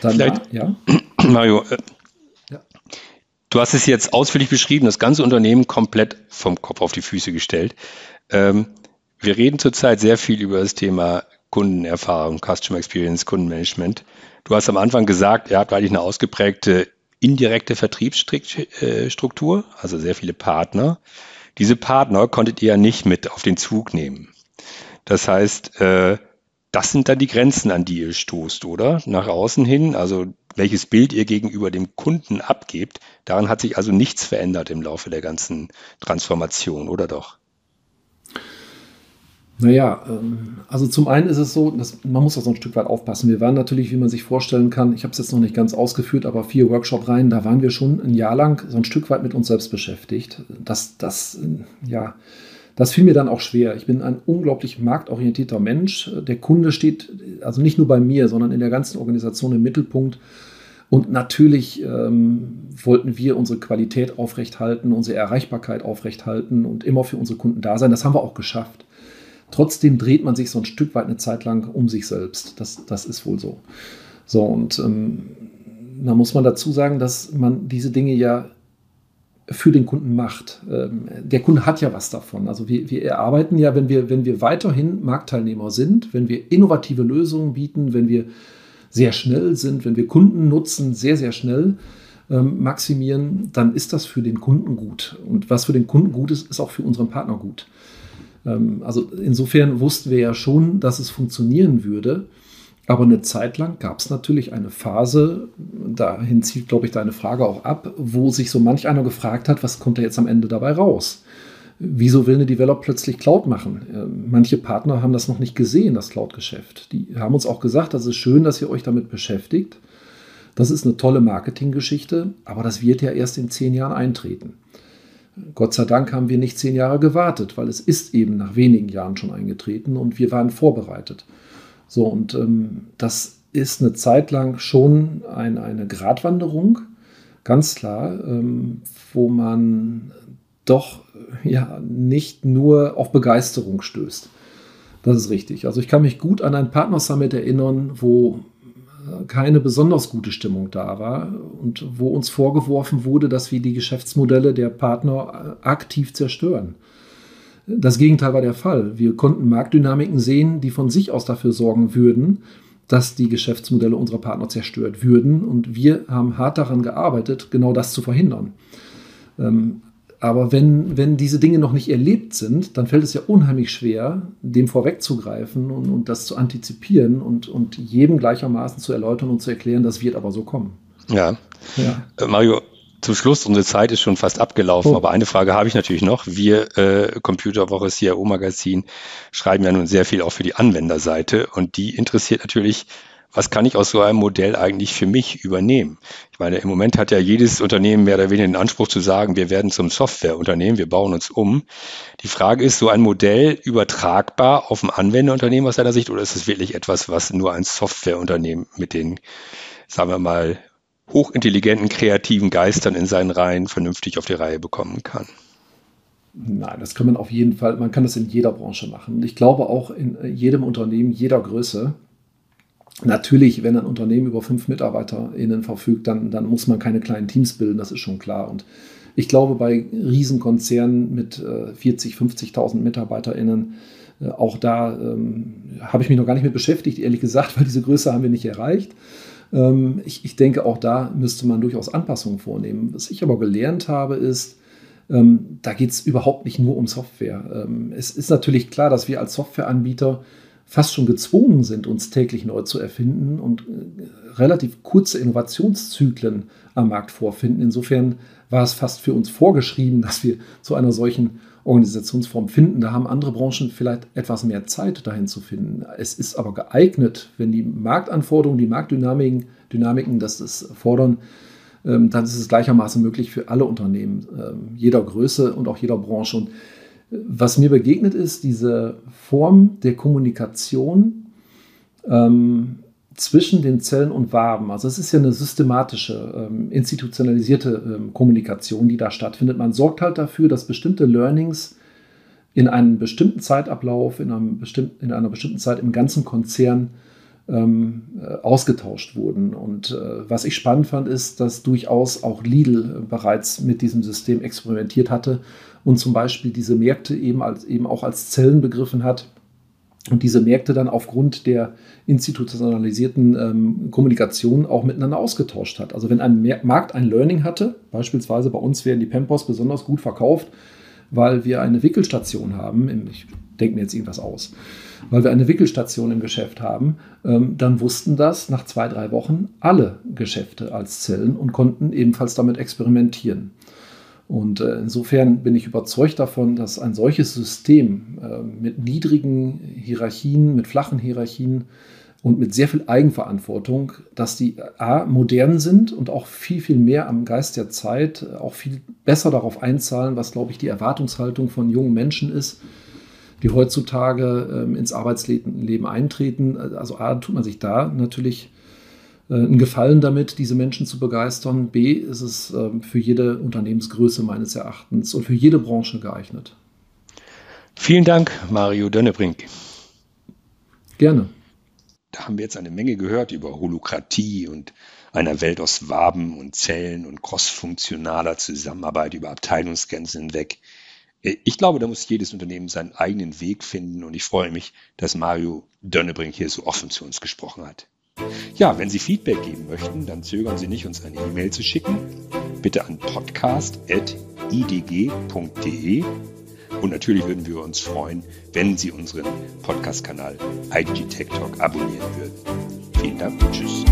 Danach, ja? Mario, äh, Du hast es jetzt ausführlich beschrieben, das ganze Unternehmen komplett vom Kopf auf die Füße gestellt. Ähm, wir reden zurzeit sehr viel über das Thema Kundenerfahrung, Customer Experience, Kundenmanagement. Du hast am Anfang gesagt, ihr habt eigentlich eine ausgeprägte indirekte Vertriebsstruktur, also sehr viele Partner. Diese Partner konntet ihr ja nicht mit auf den Zug nehmen. Das heißt, äh, das sind dann die Grenzen, an die ihr stoßt, oder? Nach außen hin, also welches Bild ihr gegenüber dem Kunden abgebt, daran hat sich also nichts verändert im Laufe der ganzen Transformation, oder doch? Naja, ähm, also zum einen ist es so, dass man muss auch so ein Stück weit aufpassen. Wir waren natürlich, wie man sich vorstellen kann, ich habe es jetzt noch nicht ganz ausgeführt, aber vier Workshop-Reihen, da waren wir schon ein Jahr lang so ein Stück weit mit uns selbst beschäftigt. Das, das, ja, das fiel mir dann auch schwer. Ich bin ein unglaublich marktorientierter Mensch. Der Kunde steht also nicht nur bei mir, sondern in der ganzen Organisation im Mittelpunkt. Und natürlich ähm, wollten wir unsere Qualität aufrechthalten, unsere Erreichbarkeit aufrechthalten und immer für unsere Kunden da sein. Das haben wir auch geschafft. Trotzdem dreht man sich so ein Stück weit eine Zeit lang um sich selbst. Das, das ist wohl so. So, und ähm, da muss man dazu sagen, dass man diese Dinge ja für den Kunden macht. Ähm, der Kunde hat ja was davon. Also wir, wir erarbeiten ja, wenn wir, wenn wir weiterhin Marktteilnehmer sind, wenn wir innovative Lösungen bieten, wenn wir sehr schnell sind, wenn wir Kundennutzen sehr, sehr schnell ähm, maximieren, dann ist das für den Kunden gut. Und was für den Kunden gut ist, ist auch für unseren Partner gut. Ähm, also insofern wussten wir ja schon, dass es funktionieren würde. Aber eine Zeit lang gab es natürlich eine Phase, dahin zieht, glaube ich, deine Frage auch ab, wo sich so manch einer gefragt hat, was kommt da jetzt am Ende dabei raus? Wieso will eine Develop plötzlich Cloud machen? Ähm, manche Partner haben das noch nicht gesehen, das Cloud-Geschäft. Die haben uns auch gesagt, das ist schön, dass ihr euch damit beschäftigt. Das ist eine tolle Marketinggeschichte, aber das wird ja erst in zehn Jahren eintreten. Gott sei Dank haben wir nicht zehn Jahre gewartet, weil es ist eben nach wenigen Jahren schon eingetreten und wir waren vorbereitet. So, und ähm, das ist eine Zeit lang schon ein, eine Gratwanderung, ganz klar, ähm, wo man doch ja nicht nur auf Begeisterung stößt. Das ist richtig. Also ich kann mich gut an ein Partnersummit erinnern, wo äh, keine besonders gute Stimmung da war und wo uns vorgeworfen wurde, dass wir die Geschäftsmodelle der Partner äh, aktiv zerstören. Das Gegenteil war der Fall. Wir konnten Marktdynamiken sehen, die von sich aus dafür sorgen würden, dass die Geschäftsmodelle unserer Partner zerstört würden. Und wir haben hart daran gearbeitet, genau das zu verhindern. Ähm, aber wenn, wenn diese Dinge noch nicht erlebt sind, dann fällt es ja unheimlich schwer, dem vorwegzugreifen und, und das zu antizipieren und, und jedem gleichermaßen zu erläutern und zu erklären, das wird aber so kommen. Ja. ja. Äh, Mario, zum Schluss, unsere Zeit ist schon fast abgelaufen, oh. aber eine Frage habe ich natürlich noch. Wir, äh, Computerwoche CIO Magazin, schreiben ja nun sehr viel auch für die Anwenderseite und die interessiert natürlich was kann ich aus so einem Modell eigentlich für mich übernehmen? Ich meine, im Moment hat ja jedes Unternehmen mehr oder weniger den Anspruch zu sagen, wir werden zum Softwareunternehmen, wir bauen uns um. Die Frage ist, so ein Modell übertragbar auf ein Anwenderunternehmen aus deiner Sicht oder ist es wirklich etwas, was nur ein Softwareunternehmen mit den, sagen wir mal, hochintelligenten, kreativen Geistern in seinen Reihen vernünftig auf die Reihe bekommen kann? Nein, das kann man auf jeden Fall, man kann das in jeder Branche machen. Ich glaube auch in jedem Unternehmen, jeder Größe, Natürlich, wenn ein Unternehmen über fünf MitarbeiterInnen verfügt, dann, dann muss man keine kleinen Teams bilden, das ist schon klar. Und ich glaube, bei Riesenkonzernen mit äh, 40, 50.000 MitarbeiterInnen, äh, auch da ähm, habe ich mich noch gar nicht mit beschäftigt, ehrlich gesagt, weil diese Größe haben wir nicht erreicht. Ähm, ich, ich denke, auch da müsste man durchaus Anpassungen vornehmen. Was ich aber gelernt habe, ist, ähm, da geht es überhaupt nicht nur um Software. Ähm, es ist natürlich klar, dass wir als Softwareanbieter fast schon gezwungen sind, uns täglich neu zu erfinden und äh, relativ kurze Innovationszyklen am Markt vorfinden. Insofern war es fast für uns vorgeschrieben, dass wir zu einer solchen Organisationsform finden. Da haben andere Branchen vielleicht etwas mehr Zeit, dahin zu finden. Es ist aber geeignet, wenn die Marktanforderungen, die Marktdynamiken Dynamiken das, das fordern, ähm, dann ist es gleichermaßen möglich für alle Unternehmen, ähm, jeder Größe und auch jeder Branche. Und was mir begegnet ist, diese Form der Kommunikation ähm, zwischen den Zellen und Waben. Also es ist ja eine systematische, ähm, institutionalisierte ähm, Kommunikation, die da stattfindet. Man sorgt halt dafür, dass bestimmte Learnings in einem bestimmten Zeitablauf, in, einem bestimmten, in einer bestimmten Zeit im ganzen Konzern ähm, äh, ausgetauscht wurden. Und äh, was ich spannend fand, ist, dass durchaus auch Lidl äh, bereits mit diesem System experimentiert hatte und zum Beispiel diese Märkte eben, als, eben auch als Zellen begriffen hat und diese Märkte dann aufgrund der institutionalisierten ähm, Kommunikation auch miteinander ausgetauscht hat. Also wenn ein Markt ein Learning hatte, beispielsweise bei uns werden die Pempos besonders gut verkauft, weil wir eine Wickelstation haben, ich denke mir jetzt irgendwas aus, weil wir eine Wickelstation im Geschäft haben, ähm, dann wussten das nach zwei, drei Wochen alle Geschäfte als Zellen und konnten ebenfalls damit experimentieren. Und äh, insofern bin ich überzeugt davon, dass ein solches System äh, mit niedrigen Hierarchien, mit flachen Hierarchien und mit sehr viel Eigenverantwortung, dass die A, modern sind und auch viel, viel mehr am Geist der Zeit, auch viel besser darauf einzahlen, was, glaube ich, die Erwartungshaltung von jungen Menschen ist, die heutzutage ähm, ins Arbeitsleben eintreten. Also A, tut man sich da natürlich äh, einen Gefallen damit, diese Menschen zu begeistern. B, ist es ähm, für jede Unternehmensgröße meines Erachtens und für jede Branche geeignet. Vielen Dank, Mario Dönnebrink. Gerne. Da haben wir jetzt eine Menge gehört über Holokratie und einer Welt aus Waben und Zellen und crossfunktionaler Zusammenarbeit über Abteilungsgrenzen hinweg. Äh, ich glaube, da muss jedes Unternehmen seinen eigenen Weg finden und ich freue mich, dass Mario Dönnebrink hier so offen zu uns gesprochen hat. Ja, wenn Sie Feedback geben möchten, dann zögern Sie nicht, uns eine E-Mail zu schicken. Bitte an podcast.idg.de. Und natürlich würden wir uns freuen, wenn Sie unseren Podcast-Kanal IDG Tech Talk abonnieren würden. Vielen Dank und tschüss.